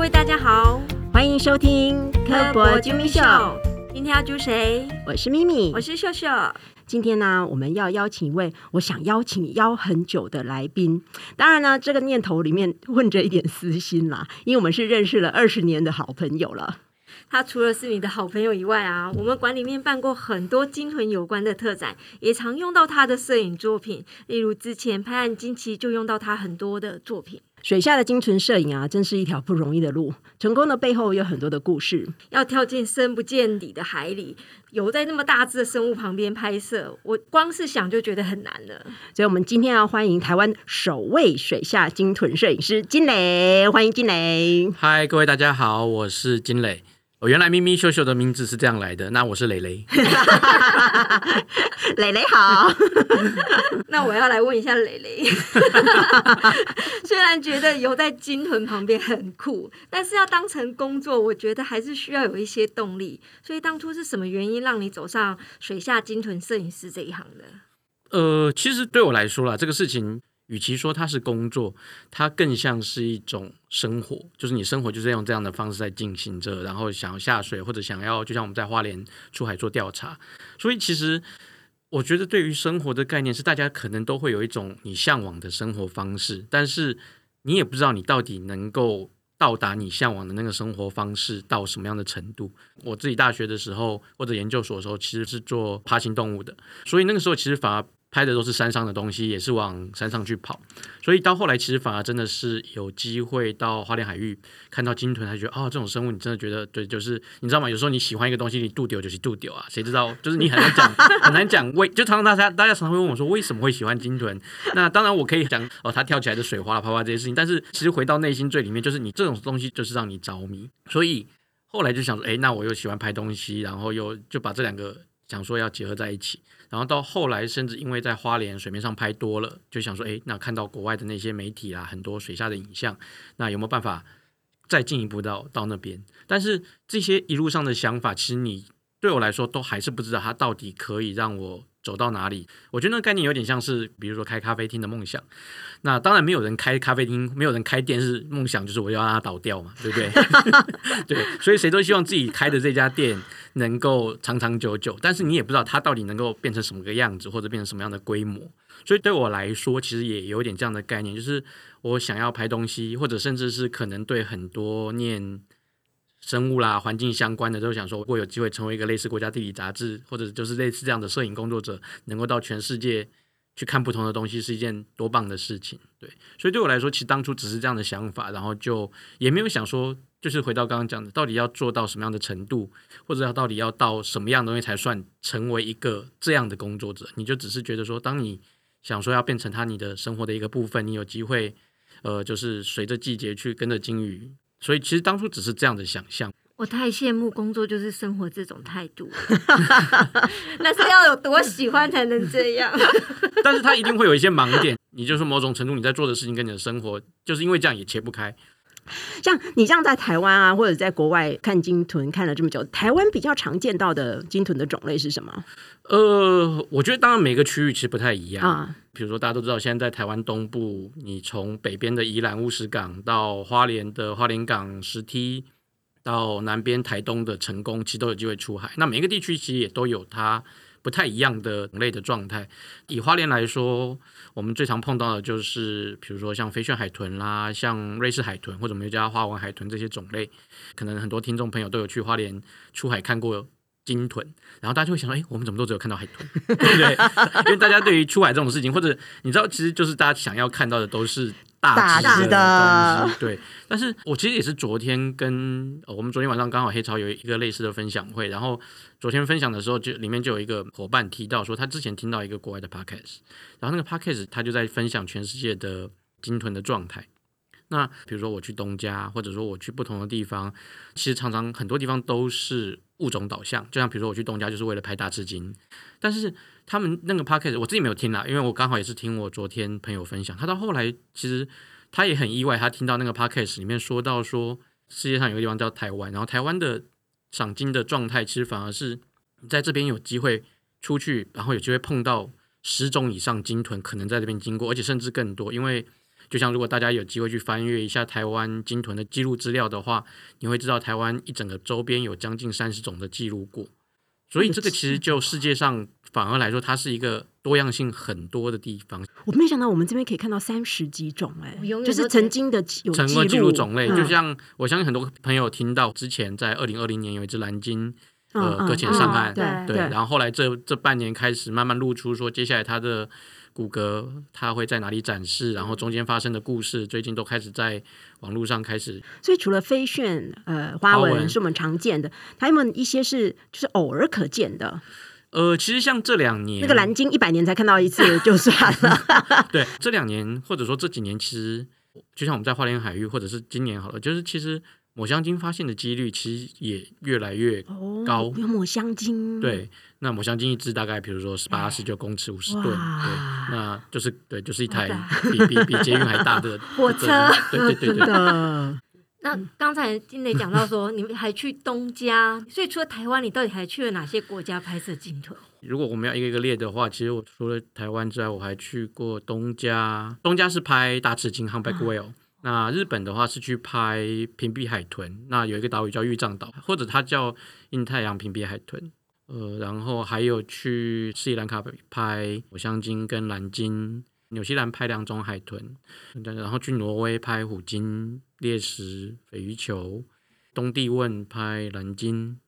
位大家好，欢迎收听科博啾咪秀，今天要揪谁？我是咪咪，我是秀秀。今天呢，我们要邀请一位我想邀请邀很久的来宾。当然呢，这个念头里面混着一点私心啦，因为我们是认识了二十年的好朋友了。他除了是你的好朋友以外啊，我们馆里面办过很多金魂有关的特展，也常用到他的摄影作品。例如之前拍案惊奇就用到他很多的作品。水下的精纯摄影啊，真是一条不容易的路。成功的背后有很多的故事。要跳进深不见底的海里，游在那么大只的生物旁边拍摄，我光是想就觉得很难了。所以，我们今天要欢迎台湾首位水下金豚摄影师金磊，欢迎金磊。嗨，各位大家好，我是金磊。我原来咪咪秀秀的名字是这样来的，那我是蕾蕾。蕾蕾好，那我要来问一下蕾蕾。虽然觉得游在金豚旁边很酷，但是要当成工作，我觉得还是需要有一些动力。所以当初是什么原因让你走上水下金屯摄影师这一行的？呃，其实对我来说啦，这个事情。与其说它是工作，它更像是一种生活，就是你生活就是用这样的方式在进行着，然后想要下水或者想要，就像我们在花莲出海做调查，所以其实我觉得对于生活的概念是大家可能都会有一种你向往的生活方式，但是你也不知道你到底能够到达你向往的那个生活方式到什么样的程度。我自己大学的时候或者研究所的时候，其实是做爬行动物的，所以那个时候其实反而。拍的都是山上的东西，也是往山上去跑，所以到后来其实反而真的是有机会到花莲海域看到鲸豚，才觉得哦，这种生物你真的觉得对，就是你知道吗？有时候你喜欢一个东西，你度丢就是度丢啊，谁知道？就是你很难讲，很难讲为，就常常大家大家常常会问我说为什么会喜欢鲸豚？那当然我可以讲哦，它跳起来的水花啪啪这些事情，但是其实回到内心最里面，就是你这种东西就是让你着迷，所以后来就想说，哎，那我又喜欢拍东西，然后又就把这两个想说要结合在一起。然后到后来，甚至因为在花莲水面上拍多了，就想说，哎，那看到国外的那些媒体啊，很多水下的影像，那有没有办法再进一步到到那边？但是这些一路上的想法，其实你对我来说都还是不知道它到底可以让我。走到哪里？我觉得那个概念有点像是，比如说开咖啡厅的梦想。那当然没有人开咖啡厅，没有人开店是梦想，就是我要让它倒掉嘛，对不对？对，所以谁都希望自己开的这家店能够长长久久。但是你也不知道它到底能够变成什么个样子，或者变成什么样的规模。所以对我来说，其实也有点这样的概念，就是我想要拍东西，或者甚至是可能对很多念。生物啦，环境相关的，都想说，如果有机会成为一个类似国家地理杂志，或者就是类似这样的摄影工作者，能够到全世界去看不同的东西，是一件多棒的事情。对，所以对我来说，其实当初只是这样的想法，然后就也没有想说，就是回到刚刚讲的，到底要做到什么样的程度，或者要到底要到什么样的东西才算成为一个这样的工作者？你就只是觉得说，当你想说要变成他你的生活的一个部分，你有机会，呃，就是随着季节去跟着鲸鱼。所以其实当初只是这样的想象。我太羡慕工作就是生活这种态度，那是要有多喜欢才能这样。但是他一定会有一些盲点，你就是某种程度你在做的事情跟你的生活，就是因为这样也切不开。像你这样在台湾啊，或者在国外看鲸豚看了这么久，台湾比较常见到的鲸豚的种类是什么？呃，我觉得当然每个区域其实不太一样啊。比如说大家都知道，现在在台湾东部，你从北边的宜兰乌石港到花莲的花莲港石梯，到南边台东的成功，其实都有机会出海。那每一个地区其实也都有它不太一样的种类的状态。以花莲来说。我们最常碰到的就是，比如说像飞旋海豚啦，像瑞士海豚或者我们叫花纹海豚这些种类，可能很多听众朋友都有去花莲出海看过鲸豚，然后大家就会想说，哎，我们怎么都只有看到海豚，对 不对？因为大家对于出海这种事情，或者你知道，其实就是大家想要看到的都是。大只的东西，对。但是我其实也是昨天跟我们昨天晚上刚好黑潮有一个类似的分享会，然后昨天分享的时候就里面就有一个伙伴提到说，他之前听到一个国外的 podcast，然后那个 podcast 他就在分享全世界的鲸豚的状态。那比如说我去东家，或者说我去不同的地方，其实常常很多地方都是物种导向，就像比如说我去东家就是为了拍大赤鲸，但是。他们那个 podcast 我自己没有听啦，因为我刚好也是听我昨天朋友分享，他到后来其实他也很意外，他听到那个 podcast 里面说到说世界上有个地方叫台湾，然后台湾的赏金的状态其实反而是在这边有机会出去，然后有机会碰到十种以上鲸豚可能在这边经过，而且甚至更多，因为就像如果大家有机会去翻阅一下台湾鲸豚的记录资料的话，你会知道台湾一整个周边有将近三十种的记录过。所以这个其实就世界上反而来说，它是一个多样性很多的地方。我没想到我们这边可以看到三十几种、哎就是曾经的有成个记录录种类，嗯就像我相信很多朋友听到之前在二零二零年有一只蓝鲸，呃，搁浅嗯上岸，对对，然后后来这这半年开始慢慢露出说，接下来它的骨骼它会在哪里展示，然后中间发生的故事，最近都开始在网络上开始所以除了飞旋呃花纹是我们常见的，还有没有一些是就是偶尔可见的？呃，其实像这两年那个蓝鲸一百年才看到一次就算了 对，这两年或者说这几年，其实就像我们在花莲海域，或者是今年好了，就是其实抹香鲸发现的几率其实也越来越哦高有抹香鲸，对。那抹香鲸一只大概比如说十八、十九公尺、五十吨，对，那就是对，就是一台比比比捷运还大的 火车。对对对 真对。那刚才金磊讲到说，你们还去东家，所以除了台湾，你到底还去了哪些国家拍摄鲸豚？如果我们要一个一个列的话，其实我除了台湾之外，我还去过东家，东家是拍大赤鲸 humpback whale，、那日本的话是去拍屏蔽海豚，那有一个岛屿叫玉藏岛，或者它叫印太洋屏蔽海豚。呃，然后还有去斯里兰卡拍抹香鲸跟蓝鲸，纽西兰拍两种海豚，然后去挪威拍虎鲸、猎食、鲱鱼球，东帝汶拍蓝鲸。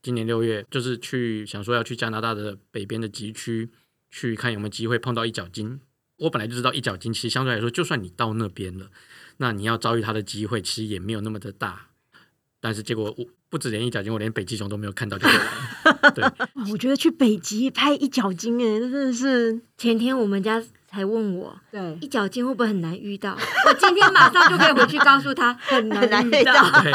今年六月就是去想说要去加拿大的北边的极区去看有没有机会碰到一角鲸。我本来就知道一角鲸其实相对来说，就算你到那边了，那你要遭遇它的机会其实也没有那么的大。但是结果我不止连一角鲸，我连北极熊都没有看到就。对，我觉得去北极拍一角鲸，哎，那真的是前天我们家才问我，对一角鲸会不会很难遇到？我今天马上就可以回去告诉他，很难遇遇到。对，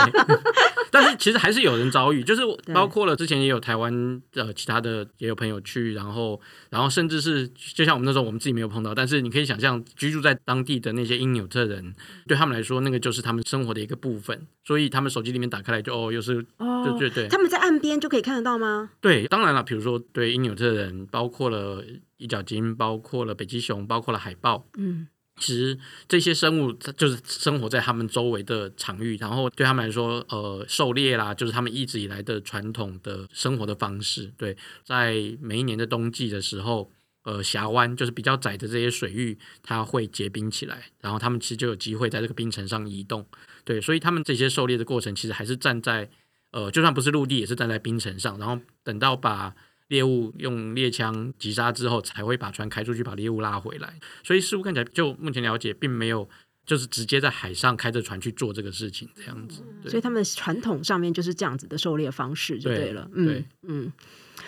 但是其实还是有人遭遇，就是对包括了之前也有台湾呃其他的也有朋友去，然后然后甚至是就像我们那时候我们自己没有碰到，但是你可以想象居住在当地的那些因纽特人，对他们来说那个就是他们生活的一个部分，所以他们手机里面打开来就哦又是哦对对对他们在岸边就可以看得到吗？对，当然了，比如说对因纽特人，包括了一角鲸，包括了北极熊，包括了海豹，嗯，其实这些生物它就是生活在他们周围的场域，然后对他们来说，呃，狩猎啦，就是他们一直以来的传统的生活的方式。对，在每一年的冬季的时候，呃，峡湾就是比较窄的这些水域，它会结冰起来，然后他们其实就有机会在这个冰层上移动。对，所以他们这些狩猎的过程，其实还是站在呃，就算不是陆地，也是站在冰层上，然后等到把猎物用猎枪击杀之后，才会把船开出去，把猎物拉回来。所以似乎看起来，就目前了解，并没有就是直接在海上开着船去做这个事情，这样子。所以他们传统上面就是这样子的狩猎方式就对对了。嗯嗯，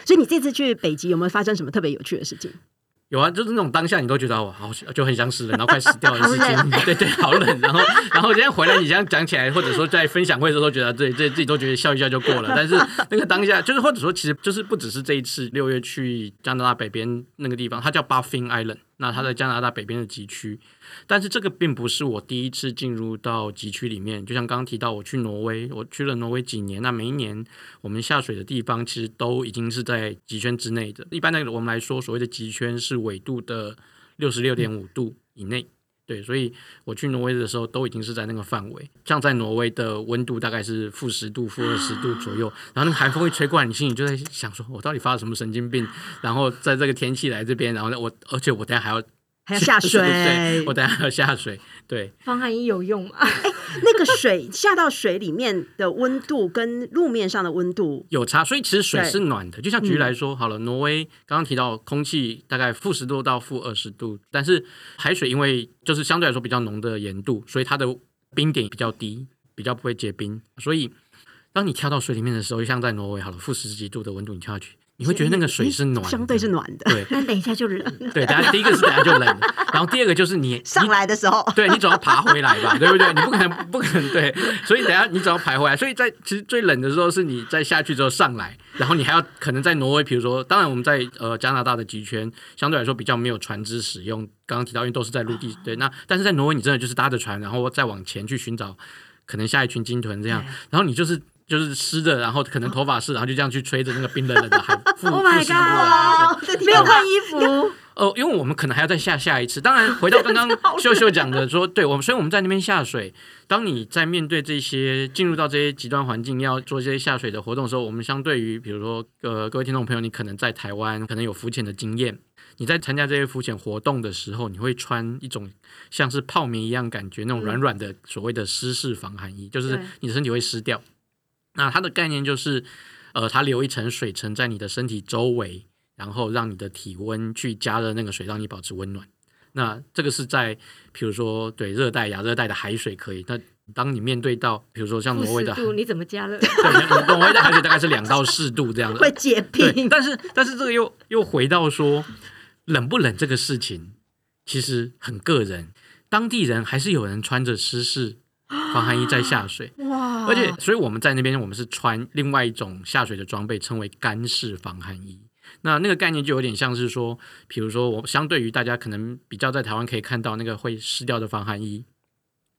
所以你这次去北极有没有发生什么特别有趣的事情？有啊，就是那种当下你都觉得我，好就很想死人，然后快死掉的事 好情，对对，好冷。然后然后今天回来，你这样讲起来，或者说在分享会的时候，都觉得对对自己都觉得笑一笑就过了。但是那个当下，就是或者说，其实就是不只是这一次六月去加拿大北边那个地方，它叫 Buffin Island，那它在加拿大北边的极区。但是这个并不是我第一次进入到极区里面，就像刚刚提到，我去挪威，我去了挪威几年，那每一年我们下水的地方其实都已经是在极圈之内的。一般的我们来说，所谓的极圈是纬度的六十六点五度以内。对，所以我去挪威的时候都已经是在那个范围。像在挪威的温度大概是负十度、负二十度左右，然后那个寒风一吹过来，你心里就在想说，我到底发了什么神经病？然后在这个天气来这边，然后呢，我而且我等下还要还要下 水，对，我等下还要下水，对，防寒衣有用吗？那个水下到水里面的温度跟路面上的温度，有差，所以其实水是暖的。就像举例嗯来说，好了，挪威刚刚提到空气大概负十度到负二十度，但是海水因为就是相对来说比较浓的盐度，所以它的冰点比较低，比较不会结冰。所以当你跳到水里面的时候，就像在挪威好了，负十几度的温度，你跳下去，你会觉得那个水是暖的，相对是暖的。对但 等一下就冷了。对。等下第一个是等下就冷了，然后第二个就是你 上来的时候，对你总要爬回来吧，对不对？你不可能不可能对，所以等下你总要爬回来。所以在其实最冷的时候是你在下去之后上来，然后你还要可能在挪威，比如说，当然我们在呃加拿大的极圈相对来说比较没有船只使用，刚刚提到因为都是在陆地，对。那但是在挪威你真的就是搭着船，然后再往前去寻找可能下一群鲸豚这样，然后你就是。就是湿的，然后可能头发湿，然后就这样去吹着那个冰冷冷的海风 Oh my 负湿过来。我的天没有换衣服，哦，因为我们可能还要再下下一次。当然，回到刚刚秀秀讲的说，对我们，所以我们在那边下水。当你在面对这些进入到这些极端环境，要做这些下水的活动的时候，我们相对于比如说呃各位听众朋友，你可能在台湾可能有浮潜的经验，你在参加这些浮潜活动的时候，你会穿一种像是泡棉一样感觉那种软软的所谓的湿式防寒衣，就是你的身体会湿掉。那它的概念就是，呃，它留一层水层在你的身体周围，然后让你的体温去加热那个水，让你保持温暖。那这个是在，比如说对热带、亚热带的海水可以。那当你面对到，比如说像挪威的你怎么加热？对，挪威的海水大概是两到四度这样子。会结，冰，但是但是这个又又回到说冷不冷这个事情，其实很个人。当地人还是有人穿着湿式防寒衣在下水，哇而且，所以我们在那边，我们是穿另外一种下水的装备，称为干式防寒衣。那那个概念就有点像是说，比如说我相对于大家可能比较在台湾可以看到那个会湿掉的防寒衣，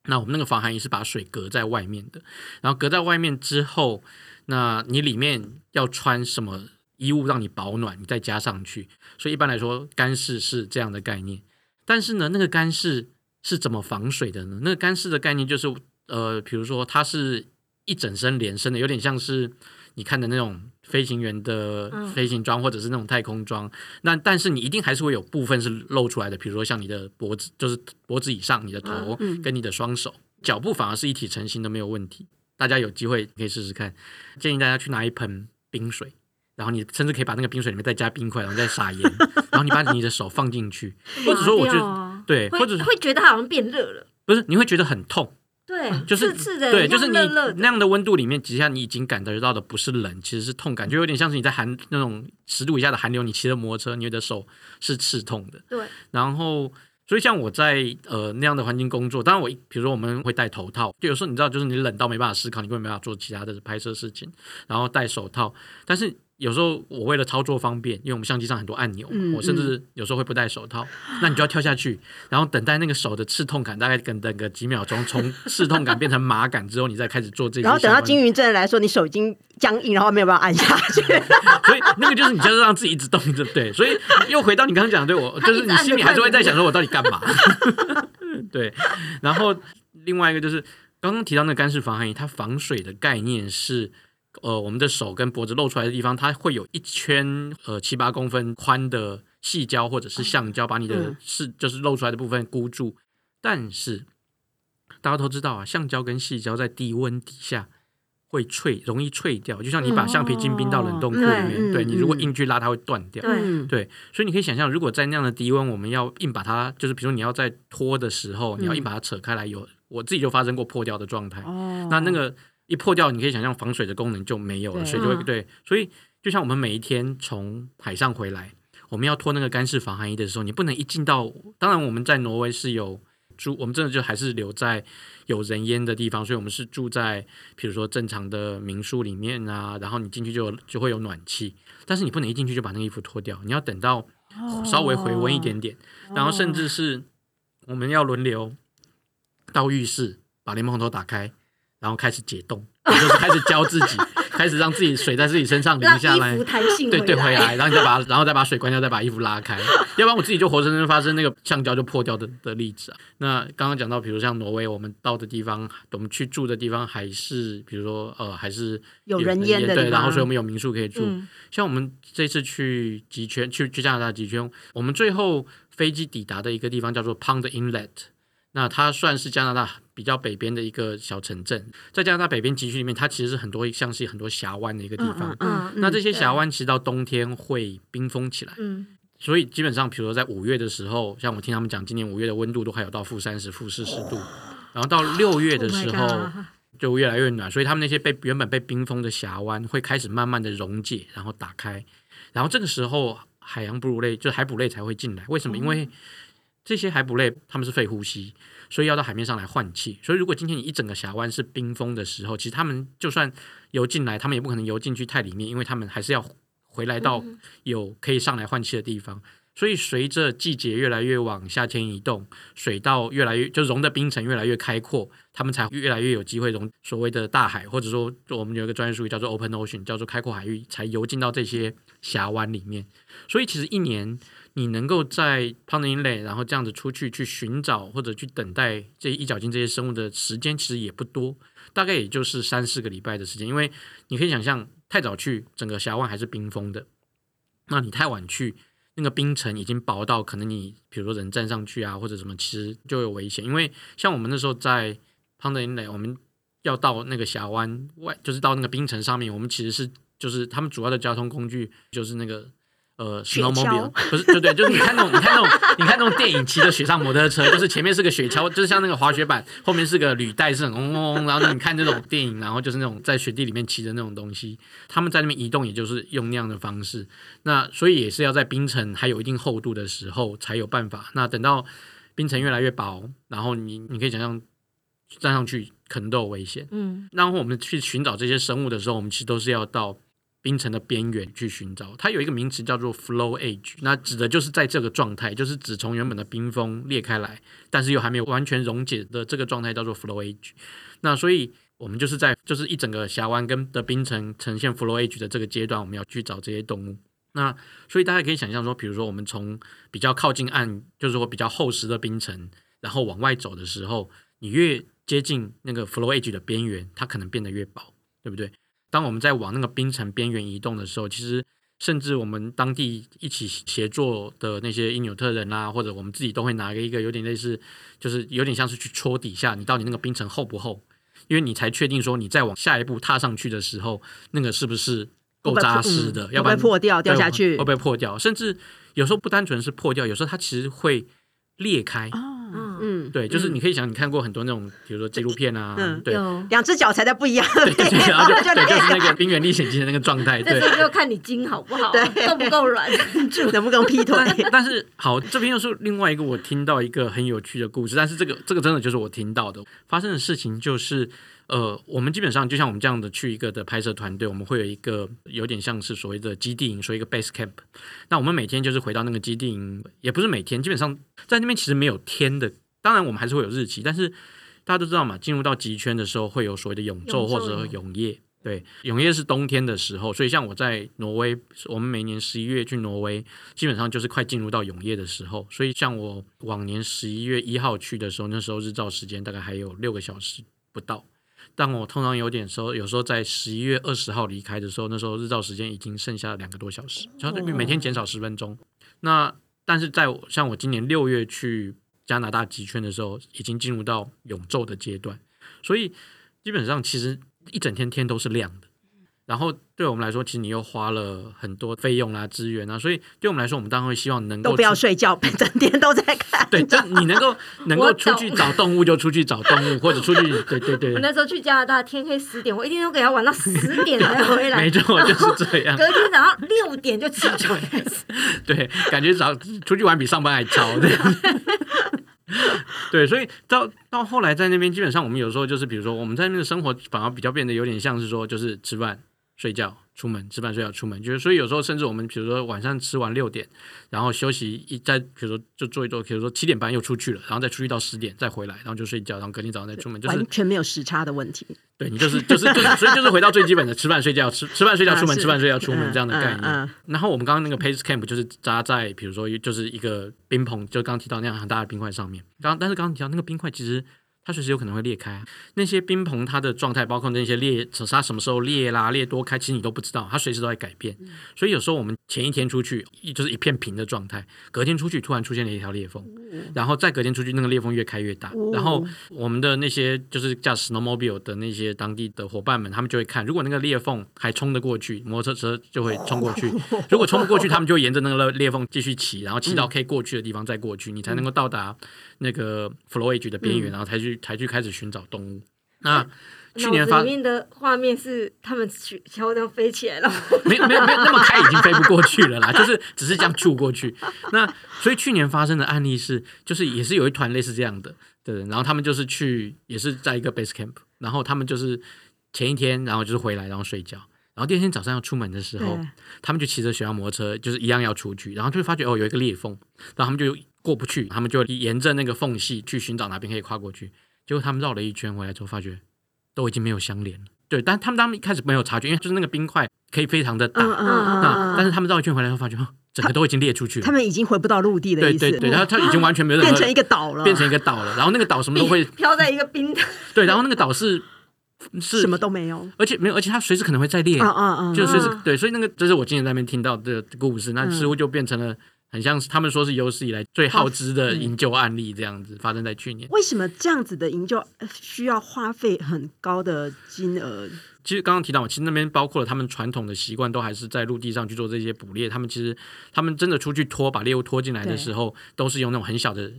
那我们那个防寒衣是把水隔在外面的，然后隔在外面之后，那你里面要穿什么衣物让你保暖，你再加上去。所以一般来说，干式是这样的概念。但是呢，那个干式是怎么防水的呢？那个干式的概念就是，呃，比如说它是一整身连身的，有点像是你看的那种飞行员的嗯飞行装，或者是那种太空装。那但是你一定还是会有部分是露出来的，比如说像你的脖子，就是脖子以上，你的头嗯跟你的双手，脚部反而是一体成型的，没有问题。大家有机会可以试试看，建议大家去拿一盆冰水。然后你甚至可以把那个冰水里面再加冰块，然后再撒盐，然后你把你的手放进去，或者说我觉得得对，或者是会觉得它好像变热了，不是你会觉得很痛，对，就是刺刺的，对，就是你那样的温度里面，其实你已经感得到的不是冷，其实是痛感，就有点像是你在寒那种十度以下的寒流，你骑着摩托车，你的手是刺痛的。对，然后，所以像我在呃那样的环境工作，当然我比如说我们会戴头套，就有时候你知道，就是你冷到没办法思考，你根本没办法做其他的拍摄事情，然后戴手套，但是。有时候我为了操作方便，因为我们相机上很多按钮嘛，嗯我甚至有时候会不戴手套，那你就要跳下去，然后等待那个手的刺痛感，大概等等个几秒钟，从刺痛感变成麻感之后，你再开始做这些 然后等到金云镇来说，你手已经僵硬，然后没有办法按下去。所以那个就是你就是让自己一直动着，对，所以又回到你刚刚讲的，对我就是你心里还是会在想说，我到底干嘛？对，然后另外一个就是刚刚提到那个干式防寒衣，它防水的概念是。呃，我们的手跟脖子露出来的地方，它会有一圈呃七八公分宽的细胶或者是橡胶，把你的嗯是就是露出来的部分箍住。但是大家都知道啊，橡胶跟细胶在低温底下会脆，容易脆掉，就像你把橡皮筋冰到冷冻库里面，嗯对你如果嗯硬去拉，它会断掉。对，所以你可以想象，如果在那样的低温，我们要硬把它，就是比如说你要在拖的时候，你要硬把它扯开来，有我自己就发生过破掉的状态。哦那那个一破掉，你可以想象防水的功能就没有了，对水就会嗯。对。所以就像我们每一天从海上回来，我们要脱那个干式防寒衣的时候，你不能一进到，当然我们在挪威是有住，我们真的就还是留在有人烟的地方，所以我们是住在比如说正常的民宿里面啊，然后你进去就就会有暖气，但是你不能一进去就把那个衣服脱掉，你要等到稍微回温一点点，然后甚至是我们要轮流到浴室把莲蓬头打开，然后开始解冻，也就是开始教自己，开始让自己水在自己身上淋下来。对对，回来，然后你再把，然后再把水关掉，再把衣服拉开，要不然我自己就活生生发生那个橡胶就破掉的的例子啊。那刚刚讲到，比如像挪威，我们到的地方，我们去住的地方还是，比如说呃，还是有人烟的对，然后所以我们有民宿可以住。嗯，像我们这次去极圈，去去加拿大极圈，我们最后飞机抵达的一个地方叫做 Pond Inlet，那它算是加拿大比较北边的一个小城镇，在加拿大北边集区里面，它其实是很多像是很多峡湾的一个地方。嗯那这些峡湾其实到冬天会冰封起来，嗯，所以基本上，比如说在五月的时候，像我听他们讲，今年五月的温度都还有到负三十、负四十度，然后到六月的 Oh 时候就越来越暖，所以他们那些被原本被冰封的峡湾会开始慢慢的溶解，然后打开，然后这个时候海洋哺乳类就海捕类才会进来。为什么？因为这些海捕类它们是肺呼吸，所以要到海面上来换气。所以如果今天你一整个峡湾是冰封的时候，其实他们就算游进来，他们也不可能游进去太里面，因为他们还是要回来到有可以上来换气的地方。所以随着季节越来越往夏天移动，水道越来越就融的冰层越来越开阔，他们才越来越有机会融所谓的大海，或者说我们有一个专业术语叫做 open ocean，叫做开阔海域，才游进到这些峡湾里面。所以其实一年你能够在 Pond Inlet，然后这样子出去去寻找或者去等待这一角鲸这些生物的时间，其实也不多，大概也就是三四个礼拜的时间。因为你可以想象，太早去，整个峡湾还是冰封的；那你太晚去，那个冰层已经薄到可能你比如说人站上去啊，或者什么，其实就有危险。因为像我们那时候在 Pond Inlet，我们要到那个峡湾外，就是到那个冰层上面，我们其实是就是他们主要的交通工具就是那个。呃雪，snowmobile 橇不是，对对，就是你看那种，你看那种，你看那种电影骑着雪上摩托车，就是前面是个雪橇，就是像那个滑雪板，后面是个履带，是很嗡嗡嗡，然后你看这种电影，然后就是那种在雪地里面骑的那种东西，他们在那边移动，也就是用那样的方式。那所以也是要在冰层还有一定厚度的时候才有办法。那等到冰层越来越薄，然后你你可以想象站上去可能都有危险。嗯，然后我们去寻找这些生物的时候，我们其实都是要到冰层的边缘去寻找。它有一个名词叫做 flow age，那指的就是在这个状态，就是指从原本的冰封裂开来，但是又还没有完全溶解的这个状态叫做 flow age。那所以我们就是在就是一整个峡湾跟的冰层呈现 flow age 的这个阶段，我们要去找这些动物。那所以大家可以想象说，比如说我们从比较靠近岸，就是说比较厚实的冰层，然后往外走的时候，你越接近那个 flowage 的边缘，它可能变得越薄，对不对？当我们在往那个冰层边缘移动的时候，其实甚至我们当地一起协作的那些因纽特人啊，或者我们自己都会拿一个有点类似，就是有点像是去戳底下，你到底那个冰层厚不厚？因为你才确定说你再往下一步踏上去的时候，那个是不是够扎实的？嗯要不然会破掉掉下去会不会破掉？甚至有时候不单纯是破掉，有时候它其实会裂开。哦嗯嗯，对，就是嗯你可以想，你看过很多那种，比如说纪录片啊，嗯对，两只脚踩在不一样的对对对，地然后就 是那个《冰原历险记》的那个状态，对就看你筋好不好，对够不够软 住。能不能劈腿？但但是好，这边又是另外一个我听到一个很有趣的故事，但是这个这个真的就是我听到的发生的事情，就是呃，我们基本上就像我们这样的去一个的拍摄团队，我们会有一个有点像是所谓的基地营，所谓一个 base camp。那我们每天就是回到那个基地营，也不是每天，基本上在那边其实没有天的，当然我们还是会有日期，但是大家都知道嘛，进入到极圈的时候会有所谓的永昼或者永夜。对，永夜是冬天的时候，所以像我在挪威，我们每年十一月去挪威，基本上就是快进入到永夜的时候。所以像我往年十一月一号去的时候，那时候日照时间大概还有六个小时不到。但我通常有点时候，有时候在十一月二十号离开的时候，那时候日照时间已经剩下两个多小时，就是每天减少十分钟。那但是在像我今年六月去加拿大极圈的时候，已经进入到永昼的阶段，所以基本上其实一整天天都是亮的。然后对我们来说，其实你又花了很多费用啊、资源啊，所以对我们来说，我们当然会希望能够都不要睡觉，整天都在看。对，就你能够 能够出去找动物就出去找动物，或者出去 对对对我，那时候去加拿大，天黑十点，我一定都给他玩到十点才回来没。错，就是这样。隔天早上六点就起床开始。对，感觉早出去玩比上班还早这样。对，所以到到后来在那边，基本上我们有时候就是，比如说我们在那边的生活，反而比较变得有点像是说，就是吃饭、睡觉、出门，吃饭、睡觉、出门，就是所以有时候甚至我们比如说晚上吃完六点，然后休息一再，比如说就做一做，比如说七点半又出去了，然后再出去到十点再回来，然后就睡觉，然后隔天早上再出门，就是完全没有时差的问题，对你就是就是就是，所以就是回到最基本的吃饭睡觉，吃吃饭睡觉出门，啊吃饭睡觉出门嗯这样的概念。然后我们刚刚那个 Pace Camp 就是扎在比如说就是一个冰棚，就刚刚提到那样很大的冰块上面。刚但是刚刚提到那个冰块其实。它随时有可能会裂开啊，那些冰棚它的状态，包括那些裂，它什么时候裂啦、裂多开，其实你都不知道，它随时都在改变。所以有时候我们前一天出去，就是一片平的状态，隔天出去突然出现了一条裂缝，然后再隔天出去，那个裂缝越开越大。然后我们的那些就是驾驶 snowmobile 的那些当地的伙伴们，他们就会看，如果那个裂缝还冲得过去，摩托车就会冲过去；如果冲不过去，他们就会沿着那个裂缝继续骑，然后骑到可以过去的地方再过去，你才能够到达那个 flow edge 的边缘，然后才去才去开始寻找动物。那去年发脑子里面的画面是他们雪橇这样飞起来了，没有没有没有那么开，已经飞不过去了啦，就是只是这样触过去。那所以去年发生的案例是，就是也是有一团类似这样的的人，然后他们就是去也是在一个 base camp，然后他们就是前一天，然后就是回来，然后睡觉，然后第二天早上要出门的时候，他们就骑着雪橇摩托车，就是一样要出去，然后就会发觉哦有一个裂缝，然后他们就过不去，他们就沿着那个缝隙去寻找哪边可以跨过去。结果他们绕了一圈回来之后，发觉都已经没有相连了。对，但他们他们一开始没有察觉，因为就是那个冰块可以非常的大，嗯嗯嗯那但嗯是他们绕一圈回来后发觉，哦整个都已经裂出去了。他们已经回不到陆地的意思，对对对，然后它已经完全没有变成一个岛了，变成一个岛了，然后那个岛什么都会 飘在一个冰的，对，然后那个岛是是什么都没有。而且没有，而且它随时可能会再裂，啊啊啊！就随时嗯对，所以那个这是我今天在那边听到的故事，那嗯似乎就变成了很像是他们说是有史以来最耗资的嗯营救案例，这样子发生在去年。为什么这样子的营救呃需要花费很高的金额？其实刚刚提到，其实那边包括了他们传统的习惯，都还是在陆地上去做这些捕猎。他们其实他们真的出去拖，把猎物拖进来的时候，都是用那种很小的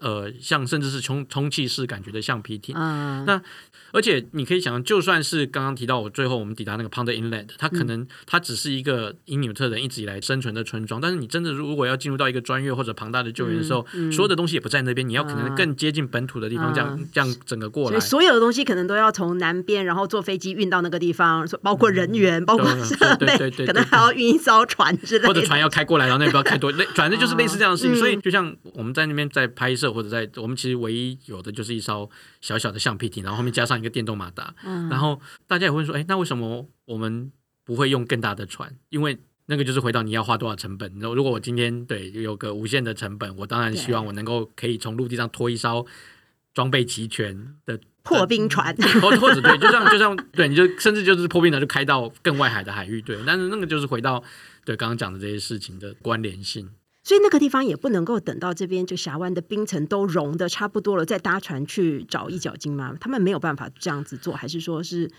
呃，像甚至是充充气式感觉的橡皮艇。嗯，那而且你可以想象，就算是刚刚提到我最后我们抵达那个 Pond Inlet，它可能它只是一个因纽特人一直以来生存的村庄，但是你真的如果要进入到一个专业或者庞大的救援的时候，嗯嗯所有的东西也不在那边，你要可能更接近本土的地方，这样、嗯这样整个过来。所有的东西可能都要从南边，然后坐飞机运到那个地方，包括人员，包括对设对备可能还要运一艘船之类的。或者船要开过来，然后那边不要开多，类反正就是类似这样的事情。嗯所以就像我们在那边在拍摄，或者在我们其实唯一有的就是一艘小小的橡皮艇，然后后面加上一个电动马达。嗯然后大家也会说，哎，那为什么我们不会用更大的船？因为那个就是回到你要花多少成本。然后如果我今天对有个无限的成本，我当然希望我能够可以从陆地上拖一艘装备齐全的破冰船，或或者对，就像就像对，你就甚至就是破冰船就开到更外海的海域，对。但是那个就是回到对刚刚讲的这些事情的关联性。所以那个地方也不能够等到这边就峡湾的冰层都融的差不多了，再搭船去找一角鲸吗？他们没有办法这样子做，还是说是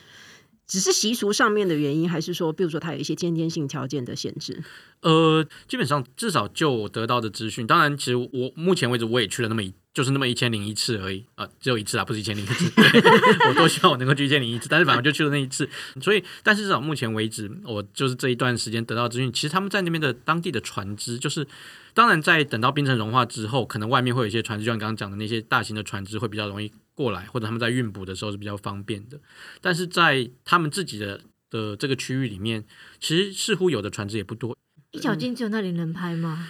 只是习俗上面的原因，还是说，比如说它有一些先天性条件的限制？呃，基本上至少就我得到的资讯，当然，其实我目前为止我也去了那么一，就是那么一千零一次而已啊、只有一次啊，不是一千零一次。我多希望我能够去一千零一次，但是反正就去了那一次。所以，但是至少目前为止，我就是这一段时间得到资讯，其实他们在那边的当地的船只，就是当然在等到冰层融化之后，可能外面会有一些船只，就像刚刚讲的那些大型的船只会比较容易过来，或者他们在运补的时候是比较方便的。但是在他们自己的的这个区域里面，其实似乎有的船只也不多。一角鲸只有那里能拍吗？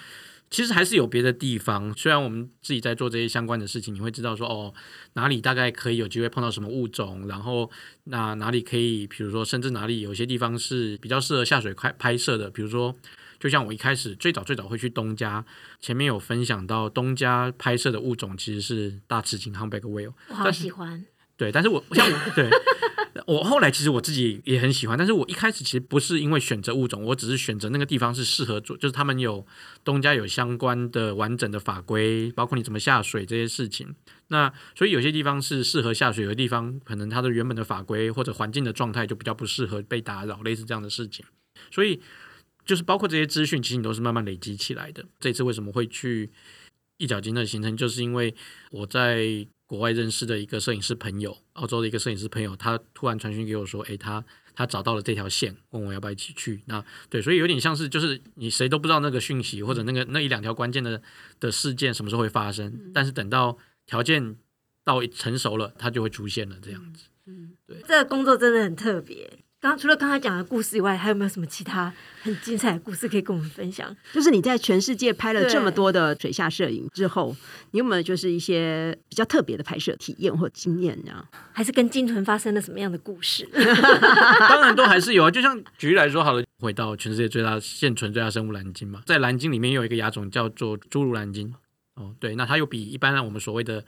其实还是有别的地方，虽然我们自己在做这些相关的事情，你会知道说哦，哪里大概可以有机会碰到什么物种，然后那哪里可以，比如说甚至哪里有些地方是比较适合下水拍拍摄的，比如说。就像我一开始最早最早会去东家，前面有分享到东家拍摄的物种其实是大齿鲸 humpback whale，我好喜欢。对，但是我像我对我后来其实我自己也很喜欢，但是我一开始其实不是因为选择物种，我只是选择那个地方是适合做，就是他们有东家有相关的完整的法规，包括你怎么下水这些事情。那所以有些地方是适合下水，有些地方可能它的原本的法规或者环境的状态就比较不适合被打扰，类似这样的事情。所以就是包括这些资讯，其实你都是慢慢累积起来的。这次为什么会去一角鲸的行程，就是因为我在国外认识的一个摄影师朋友，澳洲的一个摄影师朋友，他突然传讯给我说，诶，他他找到了这条线，问我要不要一起去。那对，所以有点像是就是你谁都不知道那个讯息或者那个那一两条关键的的事件什么时候会发生，但是等到条件到成熟了，它就会出现了这样子。嗯，对这个工作真的很特别。刚除了刚才讲的故事以外，还有没有什么其他很精彩的故事可以跟我们分享？就是你在全世界拍了这么多的水下摄影之后，你有没有就是一些比较特别的拍摄体验或经验这样？还是跟鲸豚发生了什么样的故事？当然都还是有啊，就像举例来说好了，回到全世界最大现存最大生物蓝鲸嘛，在蓝鲸里面有一个亚种叫做侏儒蓝鲸。哦，对，那它又比一般我们所谓的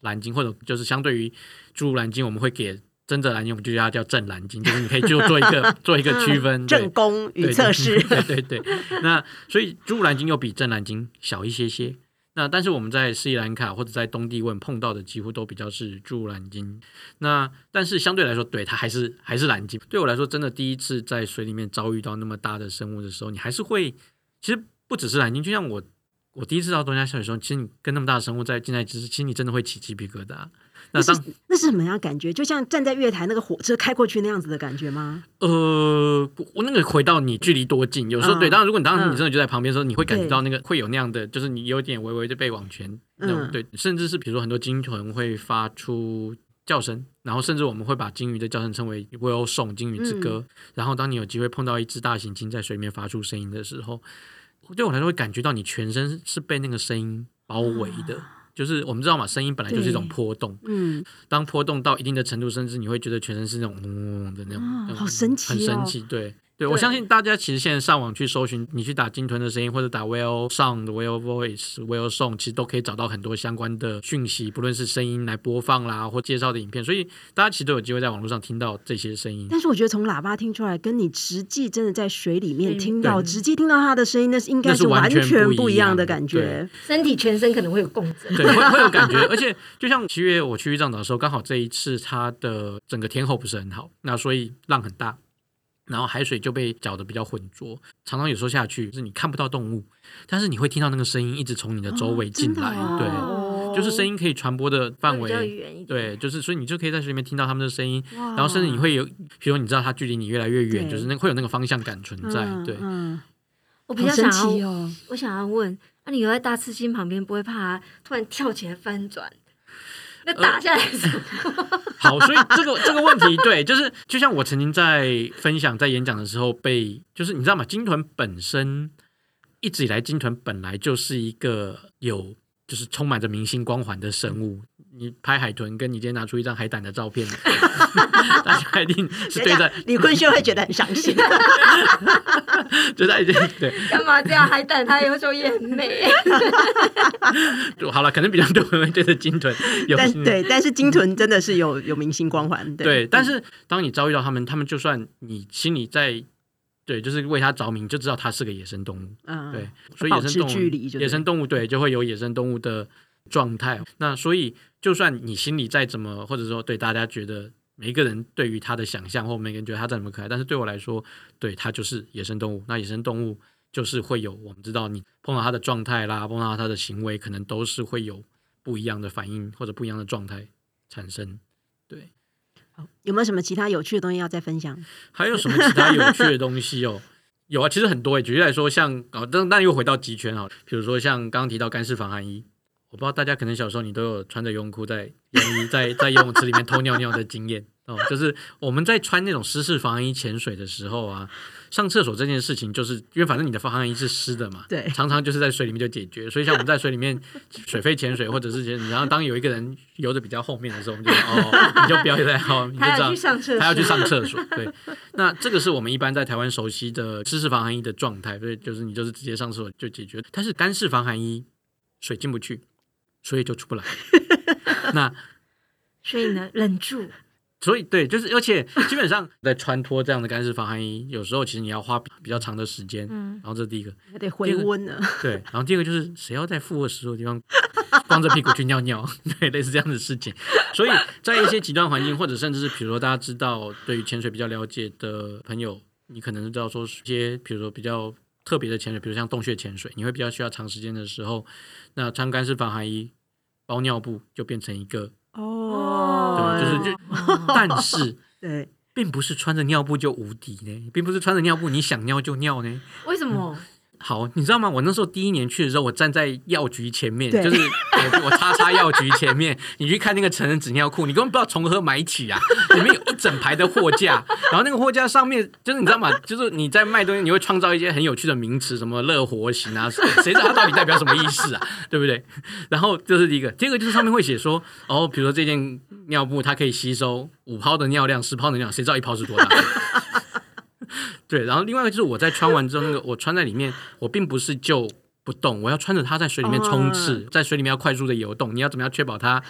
蓝鲸，或者就是相对于侏儒蓝鲸，我们会给真正蓝鲸，我们就叫它叫正蓝鲸，就是你可以就做一个 做一个区分。对正宫与对测试，对对对对。那所以侏儒蓝鲸又比正蓝鲸小一些些。那但是我们在斯里兰卡或者在东帝汶碰到的几乎都比较是侏儒蓝鲸。那但是相对来说，对它还是还是蓝鲸。对我来说，真的第一次在水里面遭遇到那么大的生物的时候，你还是会，其实不只是蓝鲸，就像我我第一次到东家下水的时候，其实你跟那么大的生物在近在咫尺，其实你真的会起鸡皮疙瘩。那当那是什么样的感觉？就像站在月台那个火车开过去那样子的感觉吗？呃，我那个回到你距离多近，有时候、嗯对，当然如果你当时嗯你真的就在旁边的时候，你会感觉到那个会有那样的，就是你有点微微的被往前，那种嗯对，甚至是比如说很多鲸豚会发出叫声，然后甚至我们会把鲸鱼的叫声称为 “will song 鲸鱼之歌。然后当你有机会碰到一只大型鲸在水面发出声音的时候，对我来说会感觉到你全身是被那个声音包围的。就是我们知道嘛，声音本来就是一种波动，嗯，当波动到一定的程度，甚至你会觉得全身是那种嗡的那种，啊那种好神奇哦。很神奇，对。对，我相信大家其实现在上网去搜寻，你去打鲸豚的声音，或者打 whale sound、whale voice、whale song，其实都可以找到很多相关的讯息，不论是声音来播放啦，或介绍的影片，所以大家其实都有机会在网络上听到这些声音。但是我觉得从喇叭听出来，跟你实际真的在水里面对听到，对直接听到它的声音，那是应该是完完全不不一样的一样的感觉。身体全身可能会有共振。对，会会有感觉，而且就像七月我去玉藏岛的时候，刚好这一次它的整个天候不是很好，那所以浪很大，然后海水就被搅得比较浑浊，常常有时候下去是你看不到动物，但是你会听到那个声音一直从你的周围进来，对，哦就是声音可以传播的范会比较围。远一点。对，就是所以你就可以在水里面听到他们的声音，然然后甚至你会有，比如你知道它距离你越来越远，就是那会有那个方向感存在，对。嗯，我比较想要，哦。我想要问，那、你游在大刺鲸旁边，不会怕它突然跳起来翻转？那打下来的时候，好，所以这个这个问题，对，就是就像我曾经在分享在演讲的时候被，就是你知道吗？金豚本身一直以来，金豚本来就是一个有就是充满着明星光环的生物。你拍海豚，跟你今天拿出一张海胆的照片，大家一定是对在，李坤秀会觉得很伤心。就在对对，干嘛这样？海胆它有时候也很美。就好了，可能比较多人会对着鲸豚有但对，但是鲸豚真的是有有明星光环。对，但是当你遭遇到他们，他们就算你心里在对，就是为它着迷，你就知道它是个野生动物。嗯，对，所以保持野生动物距离就野生动物对就会有野生动物的状态。那所以就算你心里再怎么，或者说对大家觉得每一个人对于他的想象，或每个人觉得他再怎么可爱，但是对我来说，对他就是野生动物。那野生动物就是会有我们知道，你碰到它的状态啦，碰到它的行为，可能都是会有不一样的反应或者不一样的状态产生。对，好有没有什么其他有趣的东西要再分享？还有什么其他有趣的东西哦？有啊，其实很多诶。举例来说，像哦，但但又回到极圈啊，比如说像刚刚提到干式防寒衣，我不知道大家可能小时候你都有穿着游泳裤在泳衣在在游泳池里面偷尿尿的经验哦。就是我们在穿那种湿式防寒衣潜水的时候啊，上厕所这件事情，就是因为反正你的防寒衣是湿的嘛，对常常就是在水里面就解决。所以像我们在水里面水肺潜水或者是潜，然后当有一个人游的比较后面的时候，我们就哦，你就不要再哦，你就这样他要去上厕所，他要去上厕所。对，那这个是我们一般在台湾熟悉的湿式防寒衣的状态，所以就是你就是直接上厕所就解决。但是干式防寒衣水进不去，所以就出不来。那 所以呢，忍住。所以对，就是而且基本上在穿脱这样的干式防寒衣，有时候其实你要花比比较长的时间。嗯然后这是第一个，还得回温呢。对，然后第二个就是谁要在负二十度的地方光着屁股去尿尿，对，类似这样的事情。所以在一些极端环境，或者甚至是比如说大家知道对于潜水比较了解的朋友，你可能知道说一些比如说比较特别的潜水，比如像洞穴潜水，你会比较需要长时间的时候，那穿干式防寒衣包尿布就变成一个，哦对，就是但是。对，并不是穿着尿布就无敌呢，并不是穿着尿布你想尿就尿呢。为什么？好，你知道吗？我那时候第一年去的时候，我站在药局前面，就是我我叉叉药局前面，你去看那个成人纸尿裤，你根本不知道从何买起啊！里面有一整排的货架，然后那个货架上面就是你知道吗？就是你在卖东西，你会创造一些很有趣的名词，什么乐活型啊，谁知道它到底代表什么意思啊？对不对？然后这是第一个，第二个就是上面会写说，哦，比如说这件尿布它可以吸收五泡的尿量、十泡的尿量，谁知道一泡是多大？对，然后另外一个就是我在穿完之后，那个我穿在里面，我并不是就不动，我要穿着它在水里面冲刺，在水里面要快速的游动。你要怎么样确保它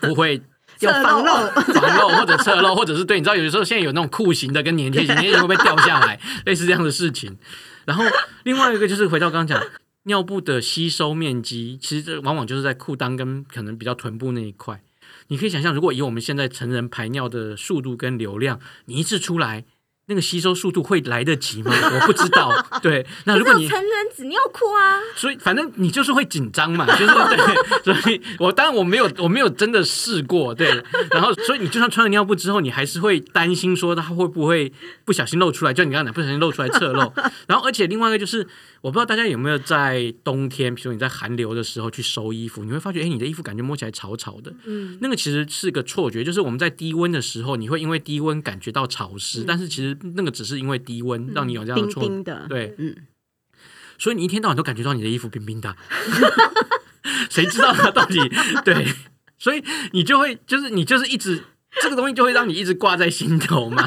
不会 有防漏。防漏或者侧漏，或者是对，你知道有的时候现在有那种裤型的跟粘贴型，粘贴型会不会掉下来，类似这样的事情。然后另外一个就是回到刚刚讲尿布的吸收面积，其实这往往就是在裤裆跟可能比较臀部那一块。你可以想象，如果以我们现在成人排尿的速度跟流量，你一次出来那个吸收速度会来得及吗？我不知道。对，那如果你有成人纸尿裤啊，所以反正你就是会紧张嘛，就是对，所以我当然我没有我没有真的试过，对，然后所以你就算穿了尿布之后，你还是会担心说它会不会不小心露出来，就你刚刚讲不小心露出来侧漏，然后而且另外一个就是我不知道大家有没有在冬天，比如说你在寒流的时候去收衣服，你会发觉哎你的衣服感觉摸起来潮潮的，嗯，那个其实是个错觉，就是我们在低温的时候，你会因为低温感觉到潮湿，但是其实那个只是因为低温让你有这样的冰错冰的，对，嗯，所以你一天到晚都感觉到你的衣服冰冰的，谁知道它到底对？所以你就会就是你就是一直这个东西就会让你一直挂在心头嘛，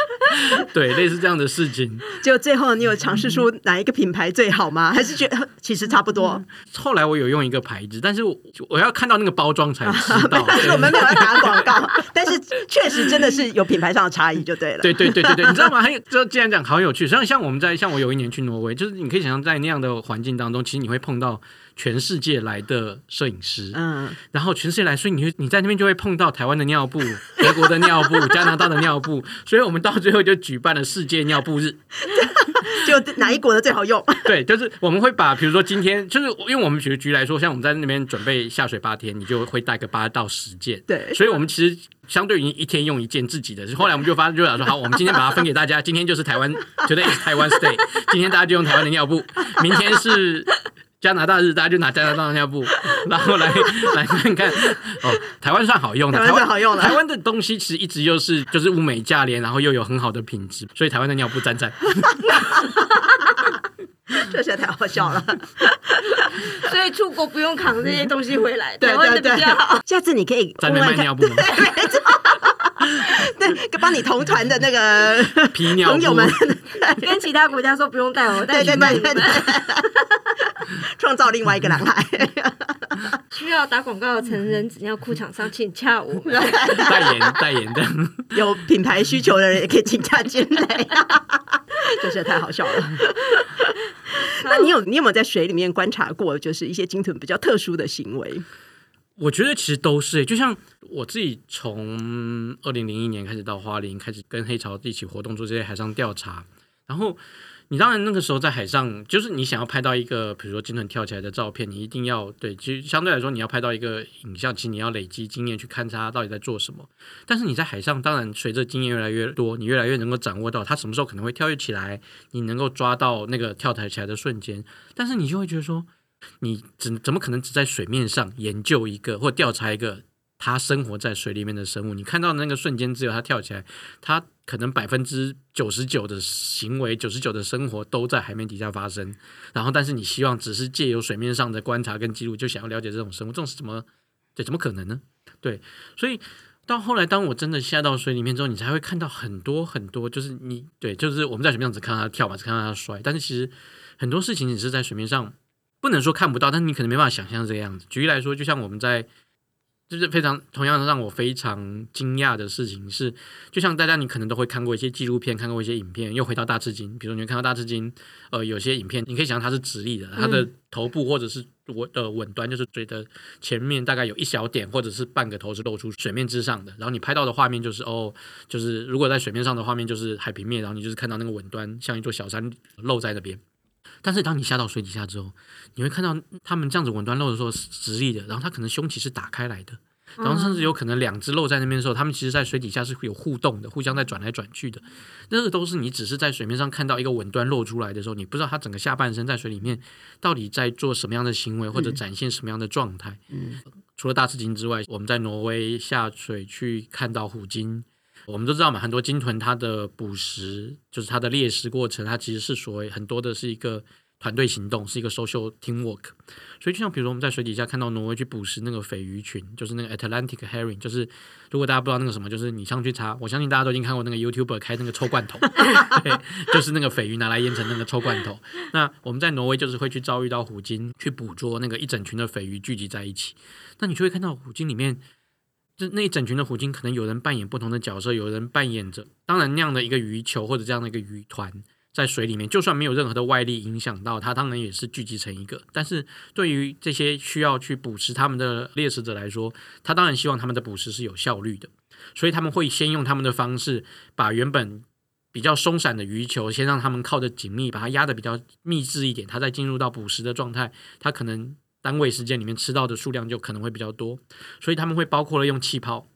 对，类似这样的事情。就最后你有尝试出哪一个品牌最好吗？还是觉得其实差不多？后来我有用一个牌子，但是我我要看到那个包装才知道。但是我们没有要打广告，但是确实真的是有品牌上的差异就对了。对对对对对，你知道吗？还有，就既然讲好有趣，像像我们在像我有一年去挪威，就是你可以想象在那样的环境当中，其实你会碰到全世界来的摄影师，嗯，然后全世界来，所以你会你在那边就会碰到台湾的尿布、德国的尿布、加拿大的尿布，所以我们到最后就举办了世界尿布日。就哪一国的最好用？对，就是我们会把，比如说今天，就是因为我们学局来说，像我们在那边准备下水八天，你就会带个八到十件。对所以我们其实相对于一天用一件自己的，后来我们就发现，就想说，好，我们今天把它分给大家，今天就是台湾，today is Taiwan Day，今天大家就用台湾的尿布，明天是。加拿大日，大家就拿加拿大的尿布，然后来来看看哦，台湾算好用的，台湾算好用的台湾的东西其实一直又是就是物美价廉，然后又有很好的品质，所以台湾的尿布赞赞。这实在太好笑了。所以出国不用扛这些东西回来，台湾的比较好。，下次你可以在那边问问看，卖尿布吗？对，帮你同团的那个皮朋友们，跟其他国家说不用带我，带你们对对对。，创造另外一个男孩。需要打广告的成人纸尿裤厂商，请洽我。代言代言的。有品牌需求的人也可以请假进来，真是太好笑了。那你有你有没有在水里面观察过，就是一些鲸豚比较特殊的行为？我觉得其实都是欸，就像我自己从二零零一年开始到花莲，开始跟黑潮一起活动做这些海上调查，然后你当然那个时候在海上，就是你想要拍到一个比如说鲸豚跳起来的照片，你一定要对，其实相对来说你要拍到一个影像，其实你要累积经验去看它到底在做什么。但是你在海上，当然随着经验越来越多，你越来越能够掌握到它什么时候可能会跳跃起来，你能够抓到那个跳台起来的瞬间，但是你就会觉得说。你怎怎么可能只在水面上研究一个或调查一个它生活在水里面的生物？你看到那个瞬间，只有它跳起来，它可能百分之九十九的行为、九十九的生活都在海面底下发生。然后，但是你希望只是借由水面上的观察跟记录，就想要了解这种生物，这种是怎么对？怎么可能呢？对，所以到后来，当我真的下到水里面之后，你才会看到很多很多，就是你对，就是我们在水面上只看到它跳嘛，只看到它摔，但是其实很多事情你是在水面上。不能说看不到，但你可能没办法想象这个样子。举例来说，就像我们在，就是非常同样让我非常惊讶的事情是，就像大家你可能都会看过一些纪录片，看过一些影片，又回到大赤金，比如说你会看到大赤金，呃，有些影片你可以想象它是直立的，它的头部或者是我的吻端就是嘴的前面大概有一小点或者是半个头是露出水面之上的，然后你拍到的画面就是哦，就是如果在水面上的画面就是海平面，然后你就是看到那个吻端像一座小山露在那边。但是当你下到水底下之后，你会看到他们这样子吻端露的时候是直立的，然后它可能胸鳍是打开来的，然后甚至有可能两只露在那边的时候，他们其实在水底下是有互动的，互相在转来转去的。那个都是你只是在水面上看到一个吻端露出来的时候，你不知道它整个下半身在水里面到底在做什么样的行为，或者展现什么样的状态。嗯，除了大赤鲸之外，我们在挪威下水去看到虎鲸。我们都知道嘛，很多鲸豚它的捕食就是它的猎食过程，它其实是所谓很多的是一个团队行动，是一个 social teamwork。所以就像比如说我们在水底下看到挪威去捕食那个鲱鱼群，就是那个 Atlantic herring，就是如果大家不知道那个什么，就是你上去查，我相信大家都已经看过那个 YouTuber 开那个臭罐头，对，就是那个鲱鱼拿来腌成那个臭罐头。那我们在挪威就是会去遭遇到虎鲸，去捕捉那个一整群的鲱鱼聚集在一起，那你就会看到虎鲸里面。就那一整群的虎鲸，可能有人扮演不同的角色，有人扮演着，当然那样的一个鱼球或者这样的一个鱼团在水里面，就算没有任何的外力影响到它，当然也是聚集成一个。但是对于这些需要去捕食它们的猎食者来说，他当然希望他们的捕食是有效率的，所以他们会先用他们的方式把原本比较松散的鱼球，先让它们靠得紧密，把它压得比较密致一点，它再进入到捕食的状态，它可能单位时间里面吃到的数量就可能会比较多，所以他们会包括了用气泡，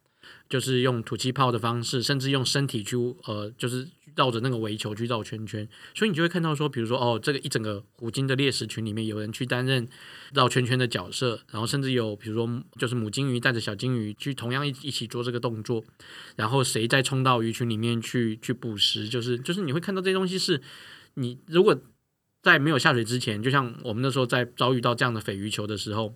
就是用吐气泡的方式，甚至用身体去呃，就是绕着那个围球去绕圈圈，所以你就会看到说，比如说哦，这个一整个虎鲸的猎食群里面有人去担任绕圈圈的角色，然后甚至有比如说就是母鲸鱼带着小鲸鱼去同样一一起做这个动作，然后谁再冲到鱼群里面去去捕食，就是就是你会看到这些东西是你如果在没有下水之前，就像我们那时候在遭遇到这样的鲱鱼球的时候。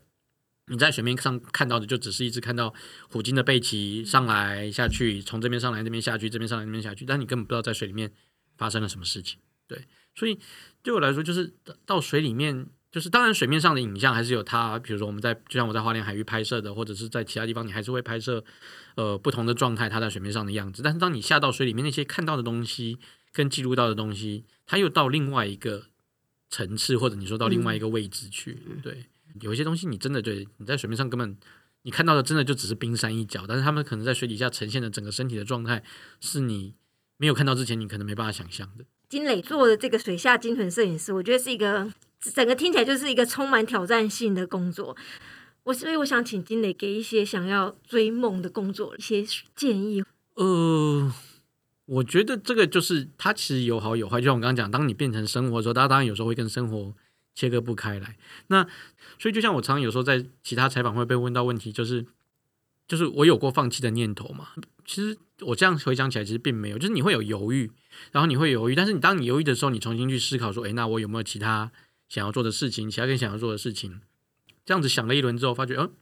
你在水面上看到的就只是一直看到虎鲸的背鳍上来下去，从这边上来这边下去，这边上来那边下去，但你根本不知道在水里面发生了什么事情。对，所以对我来说，就是到水里面，就是当然水面上的影像还是有它，比如说我们在就像我在花莲海域拍摄的，或者是在其他地方，你还是会拍摄呃不同的状态，它在水面上的样子。但是当你下到水里面，那些看到的东西跟记录到的东西，它又到另外一个层次，或者你说到另外一个位置去，对。有一些东西，你真的对你在水面上根本你看到的，真的就只是冰山一角。但是他们可能在水底下呈现的整个身体的状态，是你没有看到之前，你可能没办法想象的。金磊做的这个水下鲸豚摄影师，我觉得是一个整个听起来就是一个充满挑战性的工作。我所以我想请金磊给一些想要追梦的工作一些建议。呃，我觉得这个就是它其实有好有坏，就像我刚刚讲，当你变成生活的时候，大家当然有时候会跟生活。切割不开来，那所以就像我常常有时候在其他采访会被问到问题，就是就是我有过放弃的念头嘛？其实我这样回想起来，其实并没有，就是你会有犹豫，然后你会犹豫，但是你当你犹豫的时候，你重新去思考说，诶，那我有没有其他想要做的事情，其他更想要做的事情？这样子想了一轮之后，发觉，嗯，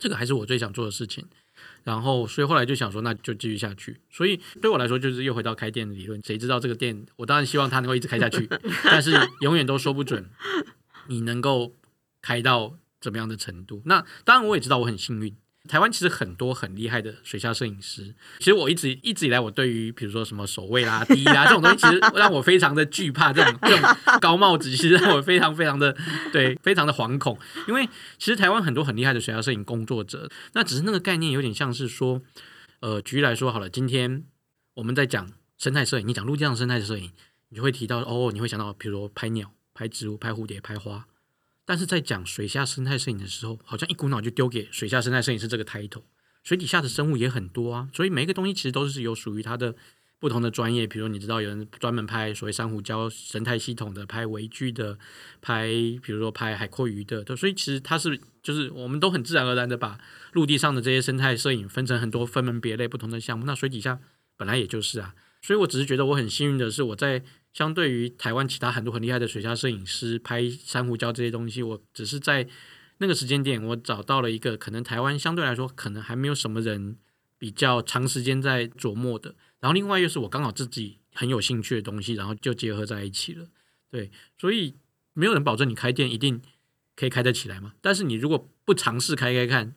这个还是我最想做的事情。然后，所以后来就想说，那就继续下去。所以对我来说，就是又回到开店的理论。谁知道这个店，我当然希望它能够一直开下去，但是永远都说不准你能够开到怎么样的程度。那当然，我也知道我很幸运。台湾其实很多很厉害的水下摄影师，其实我一直一直以来，我对于比如说什么守卫啦、第一啦这种东西，其实让我非常的惧怕。这种这种高帽子，其实让我非常非常的对，非常的惶恐。因为其实台湾很多很厉害的水下摄影工作者，那只是那个概念有点像是说，呃，举例来说好了，今天我们在讲生态摄影，你讲陆地上生态摄影，你就会提到哦，你会想到比如说拍鸟、拍植物、拍蝴蝶、拍花。但是在讲水下生态摄影的时候，好像一股脑就丢给水下生态摄影师这个 title。水底下的生物也很多啊，所以每一个东西其实都是有属于它的不同的专业。比如你知道有人专门拍所谓珊瑚礁生态系统的，拍微距的，拍比如说拍海阔鱼的。所以其实它是就是我们都很自然而然的把陆地上的这些生态摄影分成很多分门别类不同的项目。那水底下本来也就是啊，所以我只是觉得我很幸运的是我在。相对于台湾其他很多很厉害的水下摄影师拍珊瑚礁这些东西，我只是在那个时间点，我找到了一个可能台湾相对来说可能还没有什么人比较长时间在琢磨的，然后另外又是我刚好自己很有兴趣的东西，然后就结合在一起了。对，所以没有人保证你开店一定可以开得起来嘛，但是你如果不尝试开开看。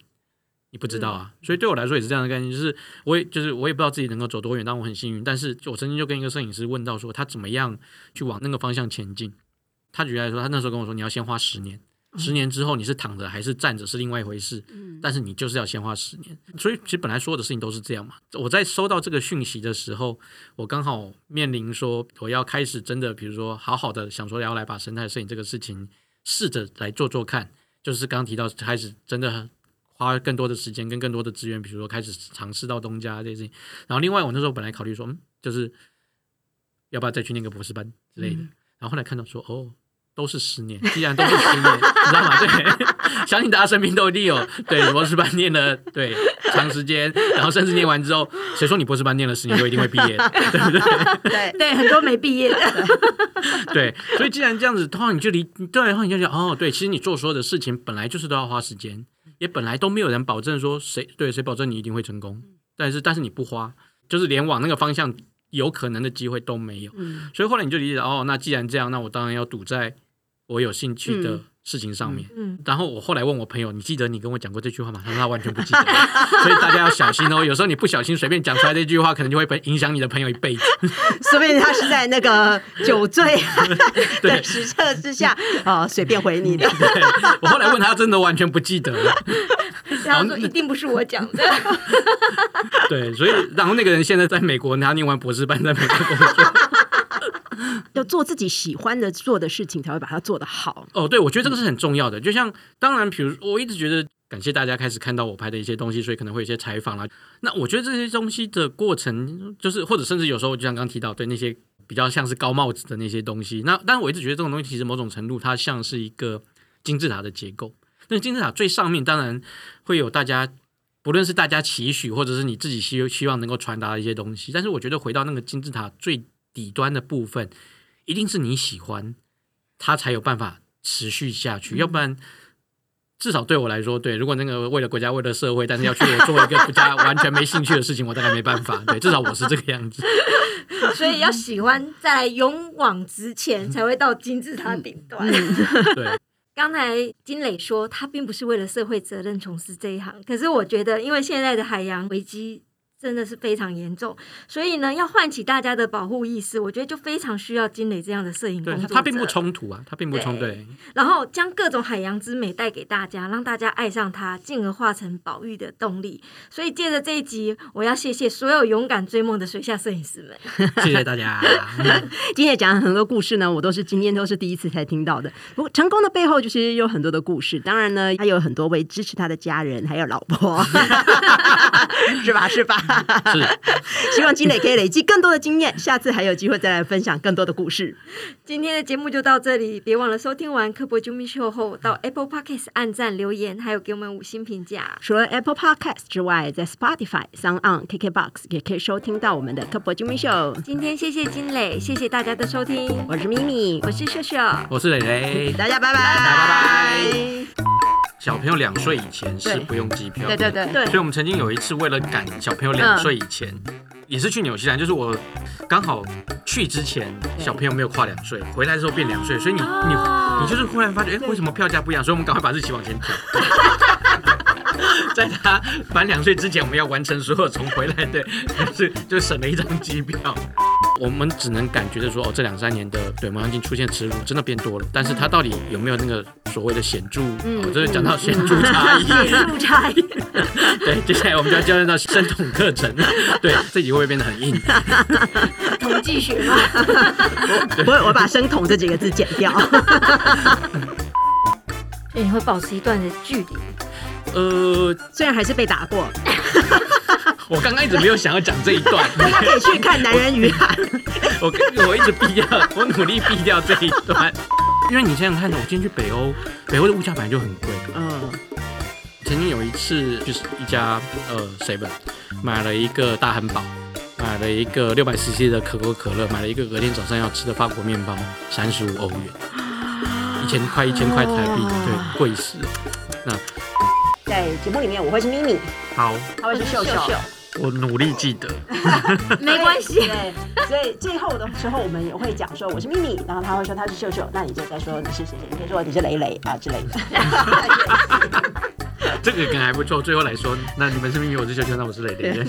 你不知道啊，所以对我来说也是这样的概念，就是我也就是我也不知道自己能够走多远，但我很幸运。但是我曾经就跟一个摄影师问到说，他怎么样去往那个方向前进？他举例来说，他那时候跟我说，你要先花十年，十年之后你是躺着还是站着是另外一回事。但是你就是要先花十年。所以其实本来所有的事情都是这样嘛。我在收到这个讯息的时候，我刚好面临说我要开始真的，比如说好好的想说要来把生态摄影这个事情试着来做做看，就是刚刚提到开始真的。花更多的时间跟更多的资源，比如说开始尝试到东家这些事情。然后另外，我那时候本来考虑说，嗯，就是要不要再去念个博士班之类的。然后后来看到说，哦，都是十年，既然都是十年，你知道吗？对，相信大家身边都一定有对博士班念了对长时间，然后甚至念完之后，谁说你博士班念了十年就一定会毕业？对不对？对对，很多没毕业的。对，所以既然这样子，的话你就离对，然后你就觉得哦，对，其实你做所有的事情本来就是都要花时间。也本来都没有人保证说谁对谁保证你一定会成功，但是但是你不花，就是连往那个方向有可能的机会都没有。所以后来你就理解哦，那既然这样，那我当然要赌在我有兴趣的事情上面。然后我后来问我朋友，你记得你跟我讲过这句话吗？他说他完全不记得。所以大家要小心哦，有时候你不小心随便讲出来这句话，可能就会被影响你的朋友一辈子。说不定他是在那个酒醉 的实测之下啊，随便回你的。我后来问他，真的完全不记得了。然后说一定不是我讲的。对，所以然后那个人现在在美国，他念完博士班，在美国工作。要做自己喜欢的做的事情，才会把它做得好。哦，对，我觉得这个是很重要的。就像当然，比如我一直觉得感谢大家开始看到我拍的一些东西，所以可能会有一些采访啦。那我觉得这些东西的过程，就是或者甚至有时候就像刚提到，对那些比较像是高帽子的那些东西。那但是我一直觉得这种东西其实某种程度它像是一个金字塔的结构。那金字塔最上面当然会有大家，不论是大家期许，或者是你自己希希望能够传达的一些东西。但是我觉得回到那个金字塔最底端的部分。一定是你喜欢，它才有办法持续下去。要不然，至少对我来说，对，如果那个为了国家、为了社会，但是要去我做一个国家完全没兴趣的事情，我大概没办法。对，至少我是这个样子。所以要喜欢，在勇往直前，才会到金字塔顶端。对，刚才金磊说，他并不是为了社会责任从事这一行，可是我觉得，因为现在的海洋危机。真的是非常严重，所以呢，要唤起大家的保护意识，我觉得就非常需要金磊这样的摄影工作者。他并不冲突啊，他并不冲突。然后将各种海洋之美带给大家，让大家爱上它，进而化成保育的动力。所以借着这一集，我要谢谢所有勇敢追梦的水下摄影师们。谢谢大家。今天讲了很多故事呢，我都是今天都是第一次才听到的。不过成功的背后，就是有很多的故事。当然呢，他有很多位支持他的家人，还有老婆，是吧？是吧？是，希望金磊可以累积更多的经验，下次还有机会再来分享更多的故事。今天的节目就到这里，别忘了收听完《科博啾咪秀》后，到 Apple Podcast 按赞留言，还有给我们五星评价。除了 Apple Podcast 之外，在 Spotify、Sound On、KKBox 也可以收听到我们的《科博啾咪秀》。今天谢谢金磊，谢谢大家的收听。我是咪咪，我是秀秀，我是蕾蕾，大家拜拜，拜拜。小朋友两岁以前是不用机票，对对对对。所以我们曾经有一次为了赶小朋友两岁以前，也是去纽西兰，就是我刚好去之前小朋友没有跨两岁，回来之后变两岁，所以你你你就是忽然发觉，哎，为什么票价不一样？所以我们赶快把日期往前调。在他满两岁之前，我们要完成所有重回来的，是就省了一张机票。我们只能感觉的说，哦，这两三年的对毛囊镜出现耻辱真的变多了，但是他到底有没有那个所谓的显著？哦，这是讲到显著差异。显著差异。对，接下来我们就要教练到生统课程。对，这集会不会变得很硬？统计学吗？我我把生统这几个字剪掉。所以你会保持一段的距离。呃，虽然还是被打过。我刚刚一直没有想要讲这一段，大家可以去看《男人与海》。我我一直避掉，我努力避掉这一段，因为你想想看，我今天去北欧，北欧的物价本来就很贵。嗯，曾经有一次就是一家呃 seven 买了一个大汉堡，买了一个六百 cc 的可口可乐，买了一个隔天早上要吃的法国面包，三十五欧元，一千块一千块台币，对，贵死了。那在节目里面，我会是咪咪，好，他会是秀秀。我努力记得，没关系。对，所以最后的时候我们也会讲说我是咪咪，然后他会说他是秀秀，那你就再说你是谁谁，你可以说你是蕾蕾啊之类的。这个梗还不错，最后来说，那你们是咪咪，我是秀秀，那我是蕾蕾。